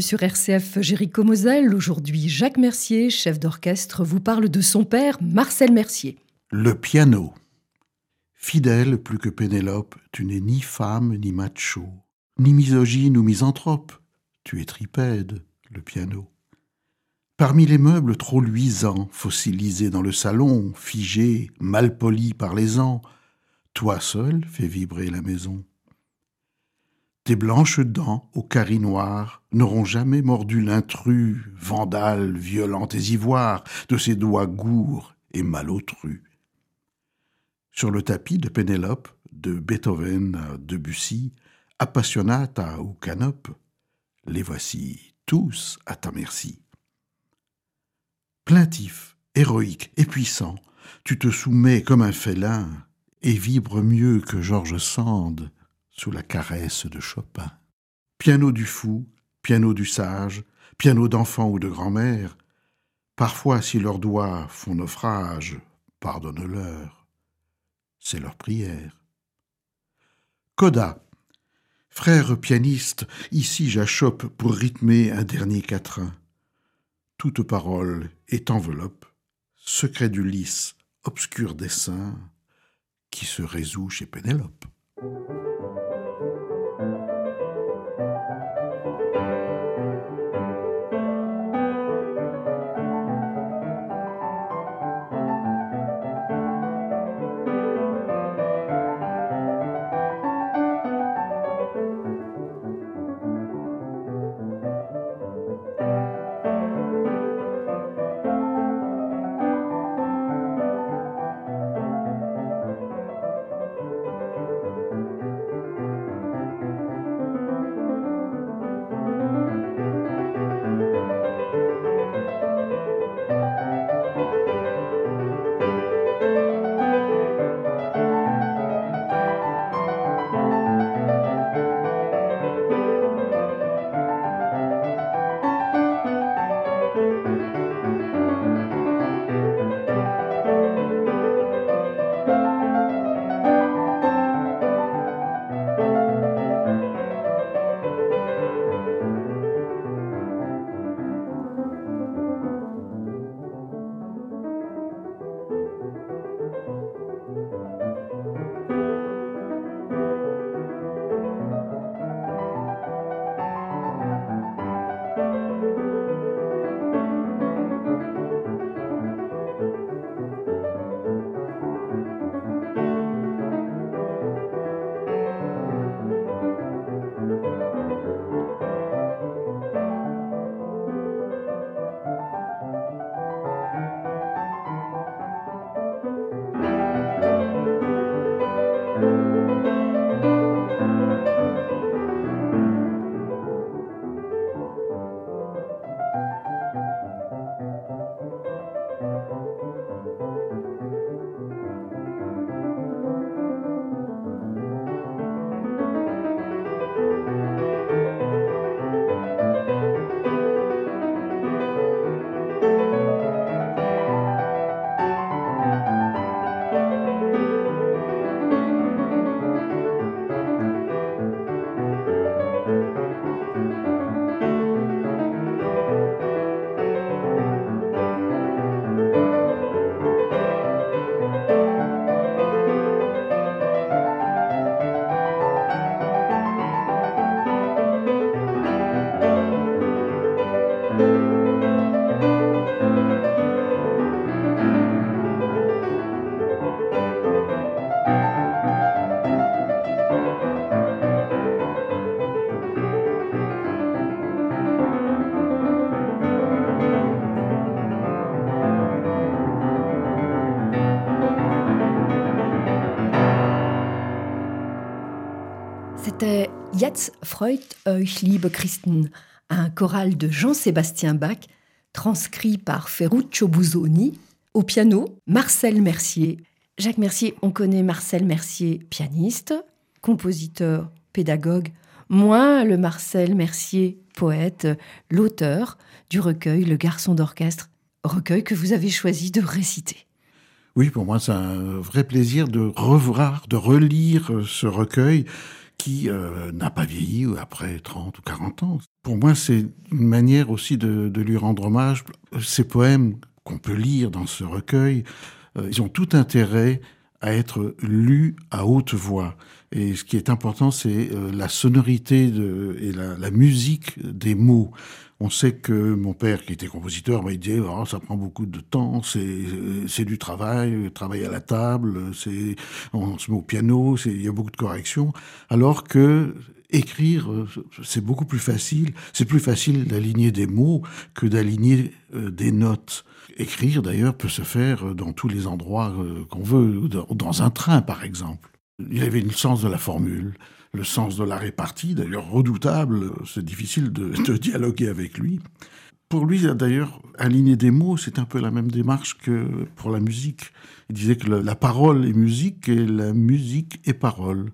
Sur RCF Jéricho Moselle. Aujourd'hui, Jacques Mercier, chef d'orchestre, vous parle de son père, Marcel Mercier. Le piano. Fidèle plus que Pénélope, tu n'es ni femme ni macho, ni misogyne ou misanthrope, tu es tripède, le piano. Parmi les meubles trop luisants, fossilisés dans le salon, figés, mal polis par les ans, toi seul fais vibrer la maison. Tes blanches dents, au carré noir, n'auront jamais mordu l'intrus, vandale, violent et ivoire, de ses doigts gourds et malotrus. Sur le tapis de Pénélope, de Beethoven à Debussy, Appassionata ou Canope, les voici tous à ta merci. Plaintif, héroïque et puissant, tu te soumets comme un félin et vibres mieux que George Sand sous la caresse de Chopin. Piano du fou, piano du sage, piano d'enfant ou de grand-mère, parfois si leurs doigts font naufrage, pardonne-leur. C'est leur prière. Coda. Frère pianiste, ici j'achoppe pour rythmer un dernier quatrain. Toute parole est enveloppe, secret du lys, obscur dessin, qui se résout chez Pénélope. C'était Jetzt freut euch, liebe Christen, un choral de Jean-Sébastien Bach, transcrit par Ferruccio Busoni, au piano, Marcel Mercier. Jacques Mercier, on connaît Marcel Mercier, pianiste, compositeur, pédagogue, moins le Marcel Mercier, poète, l'auteur du recueil Le garçon d'orchestre, recueil que vous avez choisi de réciter. Oui, pour moi, c'est un vrai plaisir de revoir, de relire ce recueil qui euh, n'a pas vieilli après 30 ou 40 ans. Pour moi, c'est une manière aussi de, lui rendre hommage. Ces poèmes qu'on peut lire dans ce recueil, euh, ils ont tout intérêt à être lus à haute voix. Et ce qui est important, c'est euh, la sonorité et la, musique des mots. On sait que mon père, qui était compositeur, m'a dit oh, ça prend beaucoup de temps, c'est du travail, travail à la table, on se met au piano, il y a beaucoup de corrections. Alors que écrire, c'est beaucoup plus facile. C'est plus facile d'aligner des mots que d'aligner euh, des notes. Écrire, d'ailleurs, peut se faire dans tous les endroits euh, qu'on veut, dans un train, par exemple. Il avait le sens de la formule, le sens de la répartie, d'ailleurs redoutable, c'est difficile de, dialoguer avec lui. Pour lui, d'ailleurs, aligner des mots, c'est un peu la même démarche que pour la musique. Il disait que la parole est musique et la musique est parole.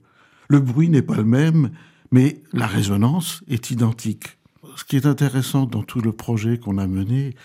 Le bruit n'est pas le même, mais la résonance est identique. Ce qui est intéressant dans tout le projet qu'on a mené,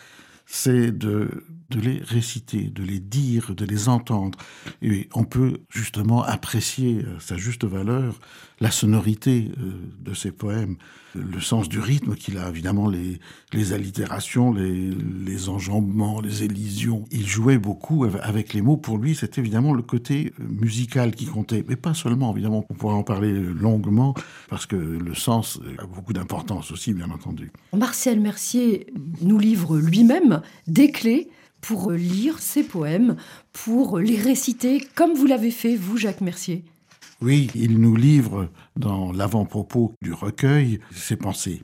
c'est de, de les réciter, de les dire, de les entendre. Et on peut justement apprécier euh, sa juste valeur, la sonorité euh, de ces poèmes, le sens du rythme qu'il a, évidemment les, les allitérations, les, les enjambements, les élisions. Il jouait beaucoup avec les mots. Pour lui, c'était évidemment le côté euh, musical qui comptait. Mais pas seulement, évidemment, on pourrait en parler longuement, parce que le sens a beaucoup d'importance aussi, bien entendu. Marcel Mercier nous livre lui-même des clés pour lire ses poèmes, pour les réciter comme vous l'avez fait, vous, Jacques Mercier. Oui, il nous livre dans l'avant-propos du recueil ses pensées.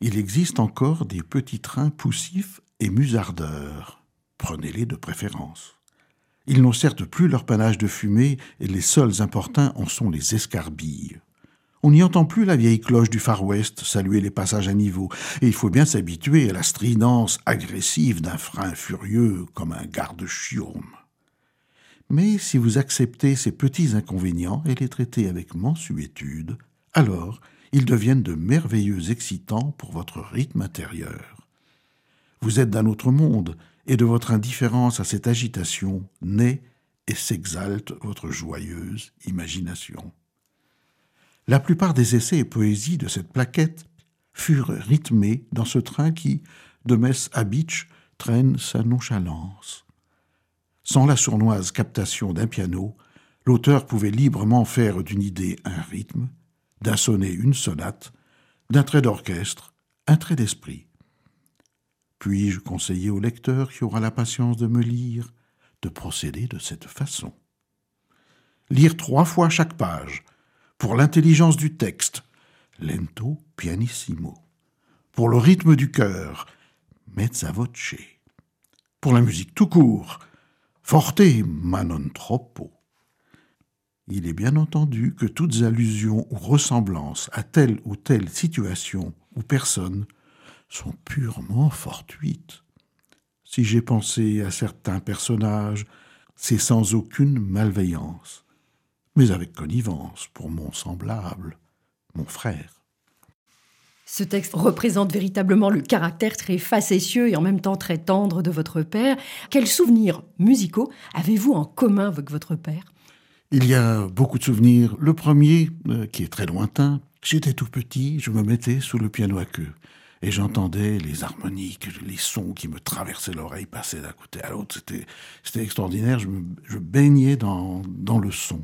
Il existe encore des petits trains poussifs et musardeurs. Prenez-les de préférence. Ils n'ont certes plus leur panache de fumée et les seuls importuns en sont les escarbilles. On n'y entend plus la vieille cloche du Far West saluer les passages à niveau, et il faut bien s'habituer à la stridence agressive d'un frein furieux comme un garde-chiourme. Mais si vous acceptez ces petits inconvénients et les traitez avec mansuétude, alors ils deviennent de merveilleux excitants pour votre rythme intérieur. Vous êtes d'un autre monde, et de votre indifférence à cette agitation naît et s'exalte votre joyeuse imagination. La plupart des essais et poésies de cette plaquette furent rythmés dans ce train qui, de Metz à Beach, traîne sa nonchalance. Sans la sournoise captation d'un piano, l'auteur pouvait librement faire d'une idée un rythme, d'un sonnet une sonate, d'un trait d'orchestre un trait d'esprit. Puis-je conseiller au lecteur qui aura la patience de me lire de procéder de cette façon? Lire trois fois chaque page, pour l'intelligence du texte, lento pianissimo, pour le rythme du cœur, mezza voce, pour la musique tout court, forte ma non troppo. Il est bien entendu que toutes allusions ou ressemblances à telle ou telle situation ou personne sont purement fortuites. Si j'ai pensé à certains personnages, c'est sans aucune malveillance mais avec connivence pour mon semblable, mon frère. Ce texte représente véritablement le caractère très facétieux et en même temps très tendre de votre père. Quels souvenirs musicaux avez-vous en commun avec votre père? Il y a beaucoup de souvenirs. Le premier, euh, qui est très lointain, j'étais tout petit, je me mettais sous le piano à queue et j'entendais les harmoniques, les sons qui me traversaient l'oreille passer d'un côté à l'autre. C'était, extraordinaire. Je, je baignais dans, dans le son.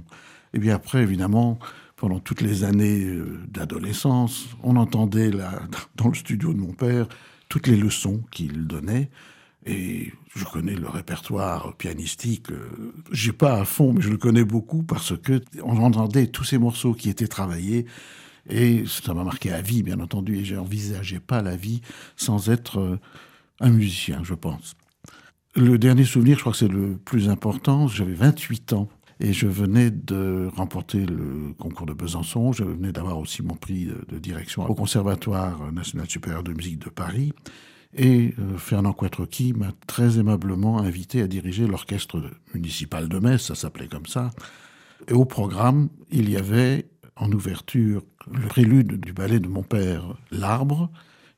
Et bien après, évidemment, pendant toutes les années euh, d'adolescence, on entendait là, dans le studio de mon père toutes les leçons qu'il donnait. Et je connais le répertoire pianistique. Euh, j'ai pas à fond, mais je le connais beaucoup parce que on entendait tous ces morceaux qui étaient travaillés. Et ça m'a marqué à vie, bien entendu. Et j'envisageais pas la vie sans être euh, un musicien, je pense. Le dernier souvenir, je crois que c'est le plus important. J'avais 28 ans et je venais de remporter le concours de Besançon. Je venais d'avoir aussi mon prix de direction au Conservatoire national supérieur de musique de Paris. Et euh, Fernand Quatrequi m'a très aimablement invité à diriger l'orchestre municipal de Metz, ça s'appelait comme ça. Et au programme, il y avait en ouverture le prélude du ballet de mon père, L'Arbre.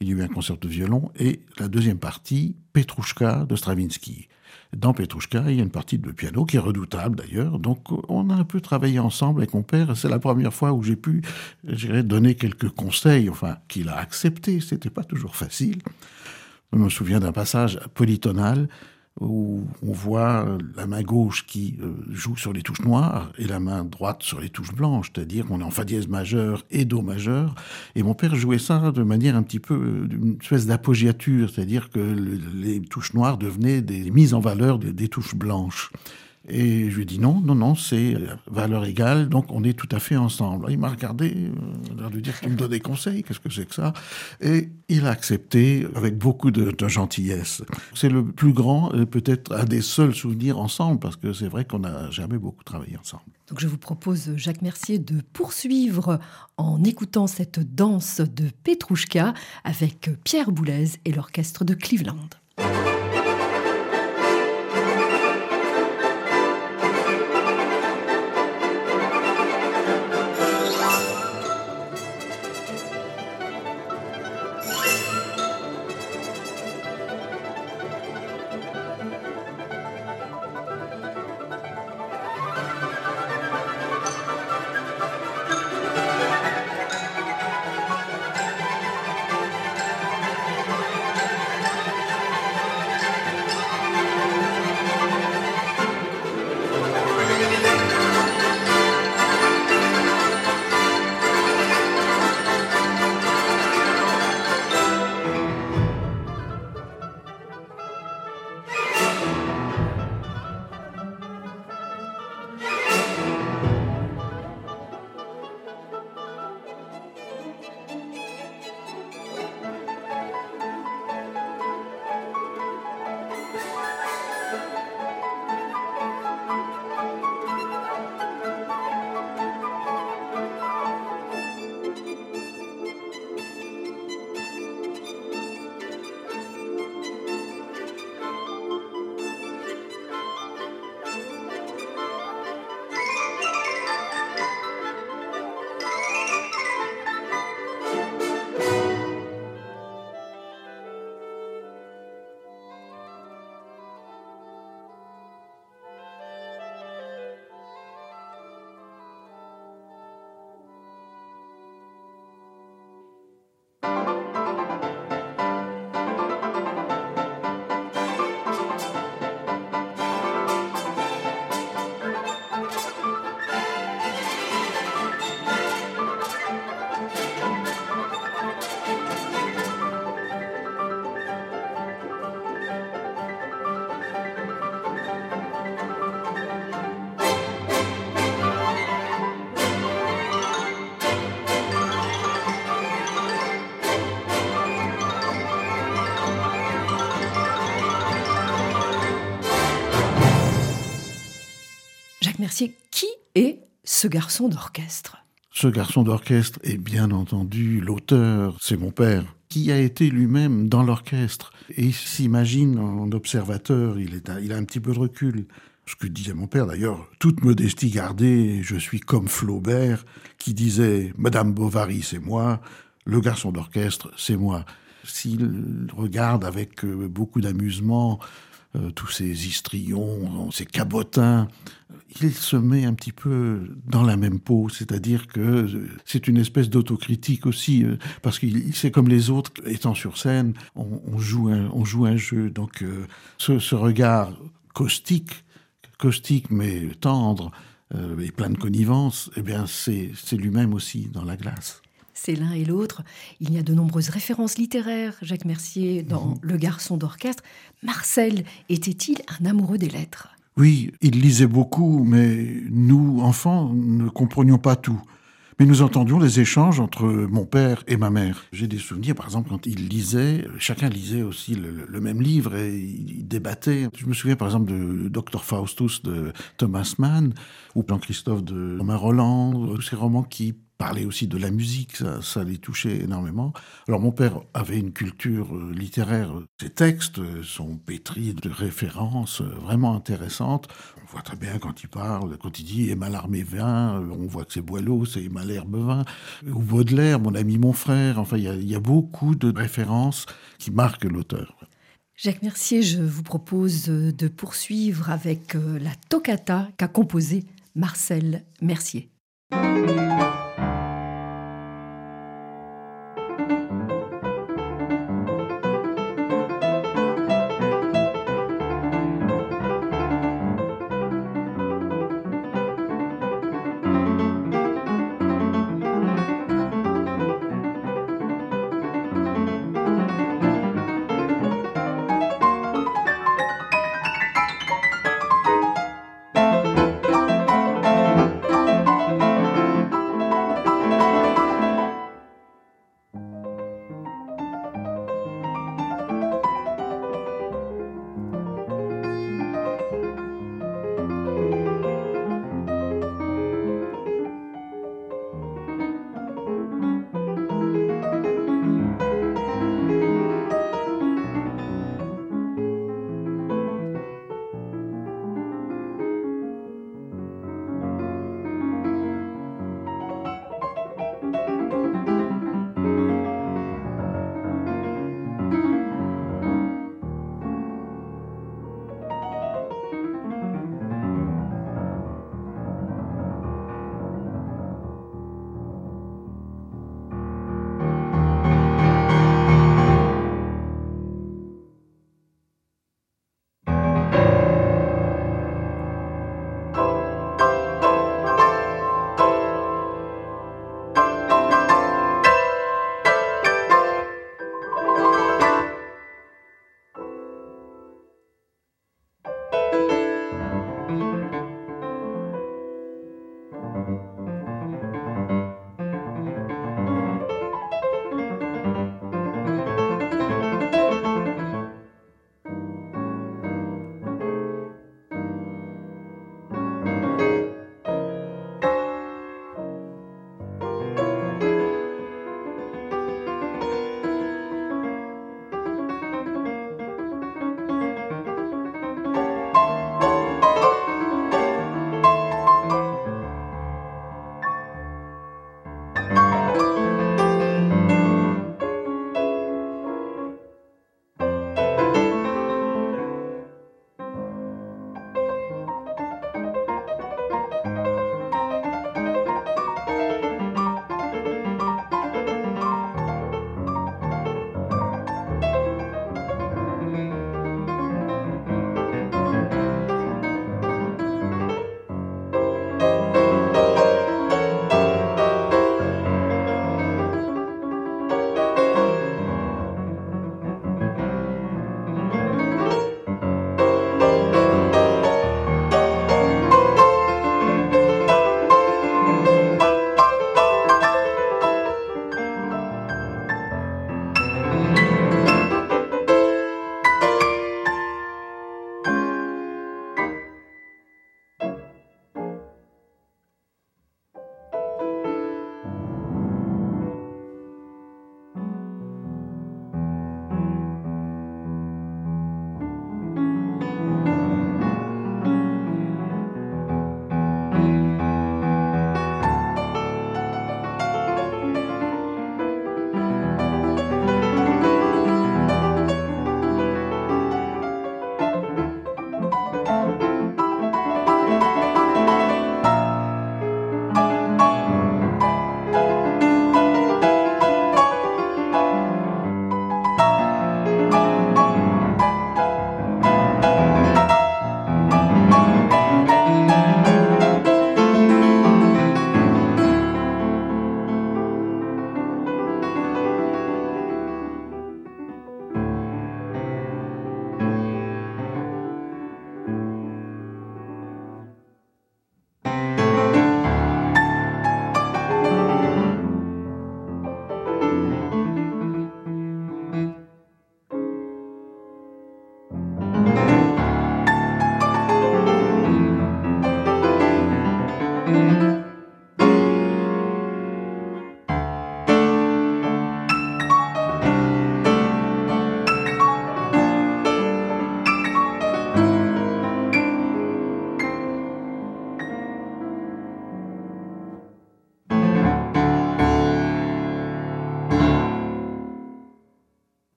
Il y a eu un concert de violon et la deuxième partie, Petrouchka de Stravinsky. Dans Petrouchka, il y a une partie de piano qui est redoutable d'ailleurs. Donc on a un peu travaillé ensemble avec mon père. C'est la première fois où j'ai pu donner quelques conseils, enfin qu'il a accepté. C'était pas toujours facile. Je me souviens d'un passage polytonal où on voit la main gauche qui euh, joue sur les touches noires et la main droite sur les touches blanches, c'est-à-dire qu'on est en fa dièse majeur et do majeur. Et mon père jouait ça de manière un petit peu, euh, une espèce d'appoggiature, c'est-à-dire que les touches noires devenaient des mises en valeur des touches blanches. Et je lui ai dit non, non, non, c'est valeur égale, donc on est tout à fait ensemble. Il m'a regardé, euh, l'air de dire qu'il me donnait des conseils, qu'est-ce que c'est que ça Et il a accepté avec beaucoup de, gentillesse. C'est le plus grand, peut-être un des seuls souvenirs ensemble, parce que c'est vrai qu'on n'a jamais beaucoup travaillé ensemble. Donc je vous propose, Jacques Mercier, de poursuivre en écoutant cette danse de Petrouchka avec Pierre Boulez et l'orchestre de Cleveland. Ce garçon d'orchestre Ce garçon d'orchestre est bien entendu l'auteur, c'est mon père, qui a été lui-même dans l'orchestre et s'imagine en observateur, il, est, il a un petit peu de recul. Ce que disait mon père d'ailleurs, toute modestie gardée, je suis comme Flaubert, qui disait Madame Bovary, c'est moi, le garçon d'orchestre, c'est moi. S'il regarde avec euh, beaucoup d'amusement euh, tous ces histrions, ces cabotins, il se met un petit peu dans la même peau, c'est-à-dire que euh, c'est une espèce d'autocritique aussi, euh, parce qu'il c'est comme les autres, étant sur scène, on, joue, un, on joue un jeu. Donc ce, regard caustique, caustique mais tendre et plein de connivence, eh bien c'est lui-même aussi dans la glace c'est l'un et l'autre. Il y a de nombreuses références littéraires, Jacques Mercier, dans mhm. Le garçon d'orchestre. Marcel était-il un amoureux des lettres? Oui, il lisait beaucoup, mais nous, enfants, ne comprenions pas tout. Mais nous entendions les échanges entre mon père et ma mère. J'ai des souvenirs, par exemple, quand ils lisaient, chacun lisait aussi le, même livre et ils débattaient. Je me souviens, par exemple, de Dr Faustus de Thomas Mann ou Jean-Christophe de Romain Roland, ces romans qui parlait aussi de la musique, ça, les touchait énormément. Alors mon père avait une culture euh, littéraire, ses textes sont pétris de références euh, vraiment intéressantes. On voit très bien quand il parle, quand il dit Emma l'armée vin, euh, on voit que c'est Boileau, c'est Emma l'herbe vin, ou Baudelaire, mon ami, mon frère, enfin il y, a beaucoup de références qui marquent l'auteur. Jacques Mercier, je vous propose de poursuivre avec euh, la toccata qu'a composée Marcel Mercier.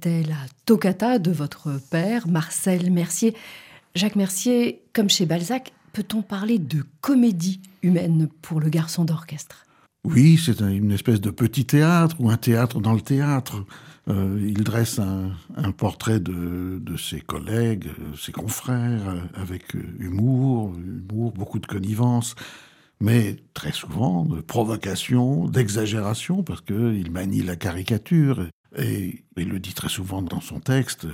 C'était la toccata de votre père, Marcel Mercier? Jacques Mercier, comme chez Balzac, peut-on parler de comédie humaine pour le garçon d'orchestre? Oui, c'est une espèce de petit théâtre ou un théâtre dans le théâtre. Euh, il dresse un, portrait de, ses collègues, euh, ses confrères, euh, avec humour, humour, beaucoup de connivence, mais très souvent de provocation, d'exagération, parce qu'il manie la caricature. Et il le dit très souvent dans son texte,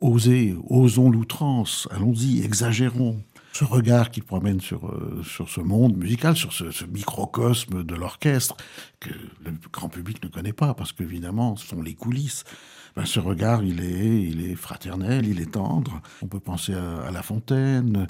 osez, osons l'outrance, allons-y, exagérons ce regard qu'il promène sur, euh, sur ce monde musical, sur ce, microcosme de l'orchestre, que le grand public ne connaît pas, parce qu'évidemment, ce sont les coulisses. Ben, ce regard, il est, il est fraternel, il est tendre. On peut penser à, La Fontaine,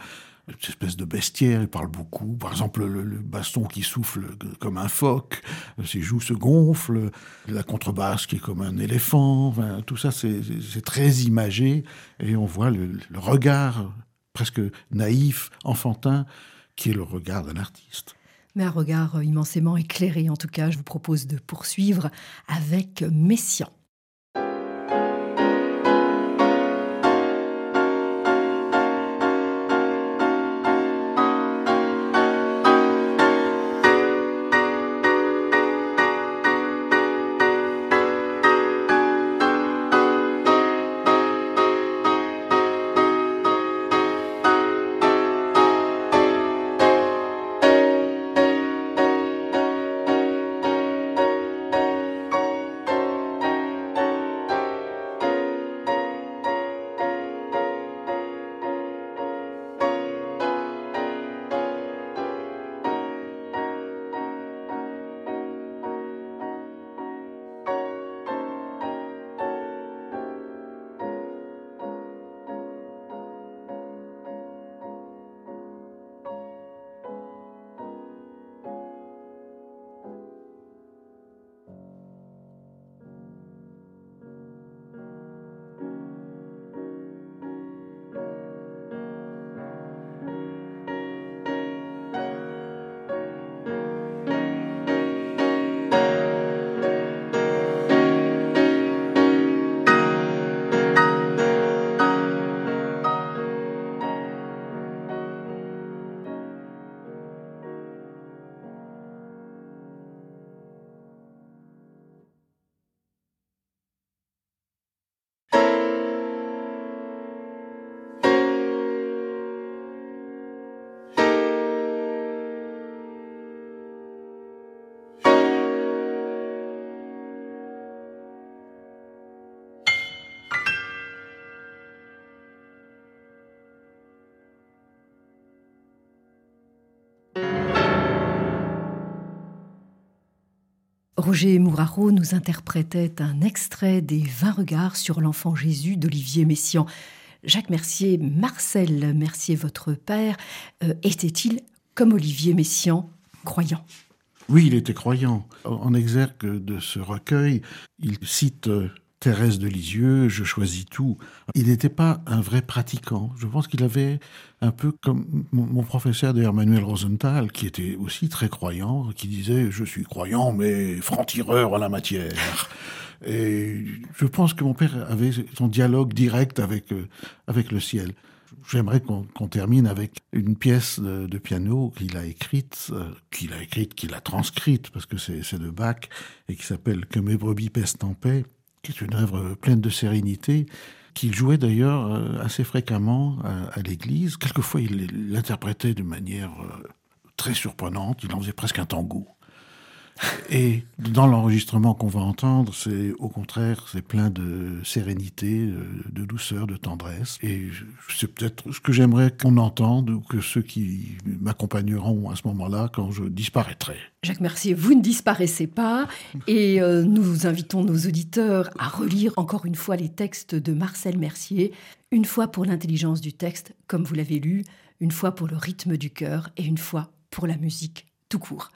cette espèce de bestiaire, il parle beaucoup. Par exemple, le, baston qui souffle comme un phoque, ses joues se gonflent, la contrebasse qui est comme un éléphant. tout ça, c'est très imagé et on voit le, regard presque naïf, enfantin, qui est le regard d'un artiste. Mais un regard immensément éclairé, en tout cas, je vous propose de poursuivre avec Messian. Roger Mouraro nous interprétait un extrait des Vingt regards sur l'enfant Jésus d'Olivier Messiaen. Jacques Mercier, Marcel Mercier, votre père, euh, était-il, comme Olivier Messiaen, croyant? Oui, il était croyant. En exergue de ce recueil, il cite euh, Thérèse de Lisieux, je choisis tout. Il n'était pas un vrai pratiquant. Je pense qu'il avait un peu comme mon professeur de Emmanuel Rosenthal, qui était aussi très croyant, qui disait je suis croyant mais franc-tireur en la matière. Et je pense que mon père avait son dialogue direct avec, euh, avec le ciel. J'aimerais qu'on termine avec une pièce de, piano qu'il a écrite, euh, qu'il a écrite, qu'il a transcrite, parce que c'est de Bach, et qui s'appelle Que mes brebis pèsent en paix qui est une œuvre pleine de sérénité, qu'il jouait d'ailleurs euh, assez fréquemment à, l'église. Quelquefois, il l'interprétait de manière euh, très surprenante, il en faisait presque un tango. Et dans l'enregistrement qu'on va entendre, c'est au contraire, c'est plein de sérénité, de douceur, de tendresse. Et c'est peut-être ce que j'aimerais qu'on entende ou que ceux qui m'accompagneront à ce moment-là quand je disparaîtrai. Jacques Mercier, vous ne disparaissez pas et euh, nous invitons nos auditeurs à relire encore une fois les textes de Marcel Mercier, une fois pour l'intelligence du texte, comme vous l'avez lu, une fois pour le rythme du cœur et une fois pour la musique tout court.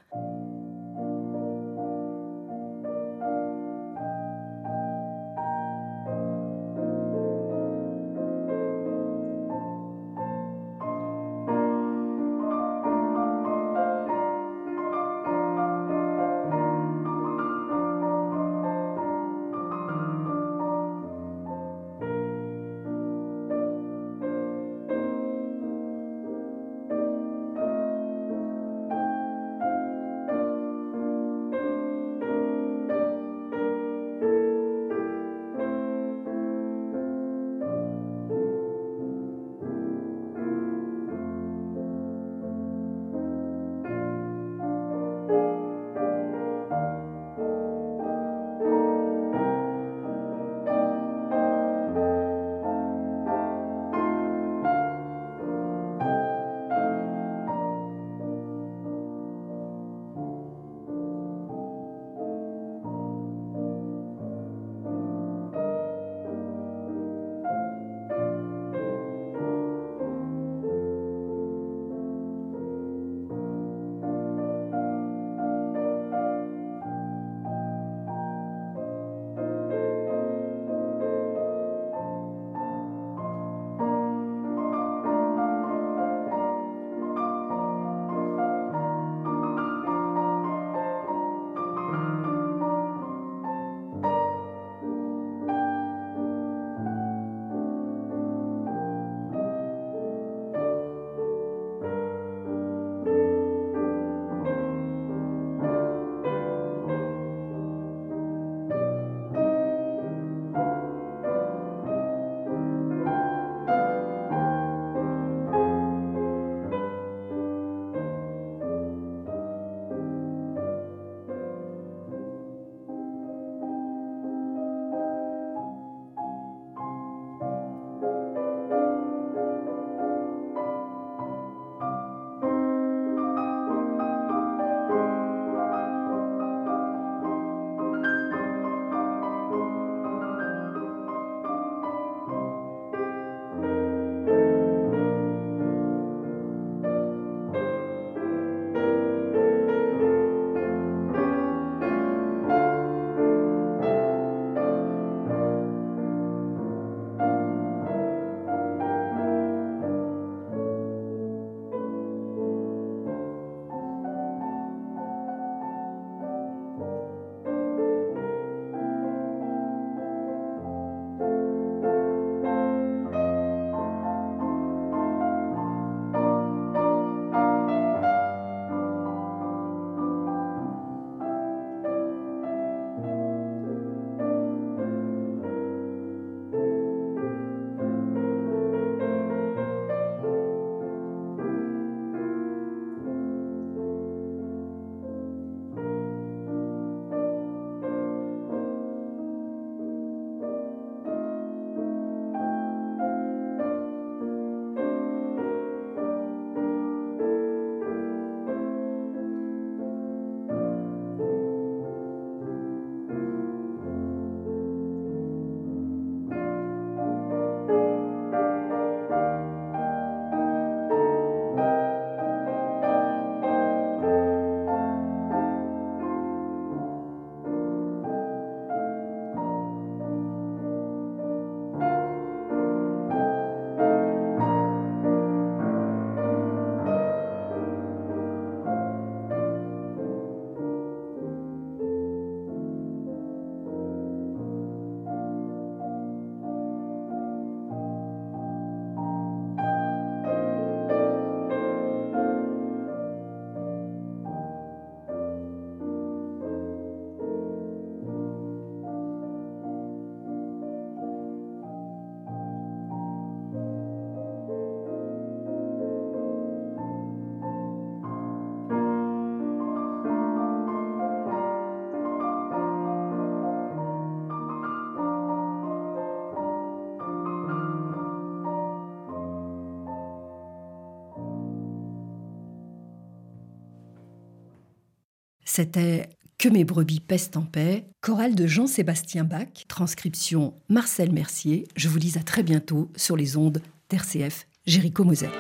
C'était Que mes brebis pèsent en paix, chorale de Jean-Sébastien Bach, transcription Marcel Mercier. Je vous dis à très bientôt sur les ondes d'RCF Jéricho Moser.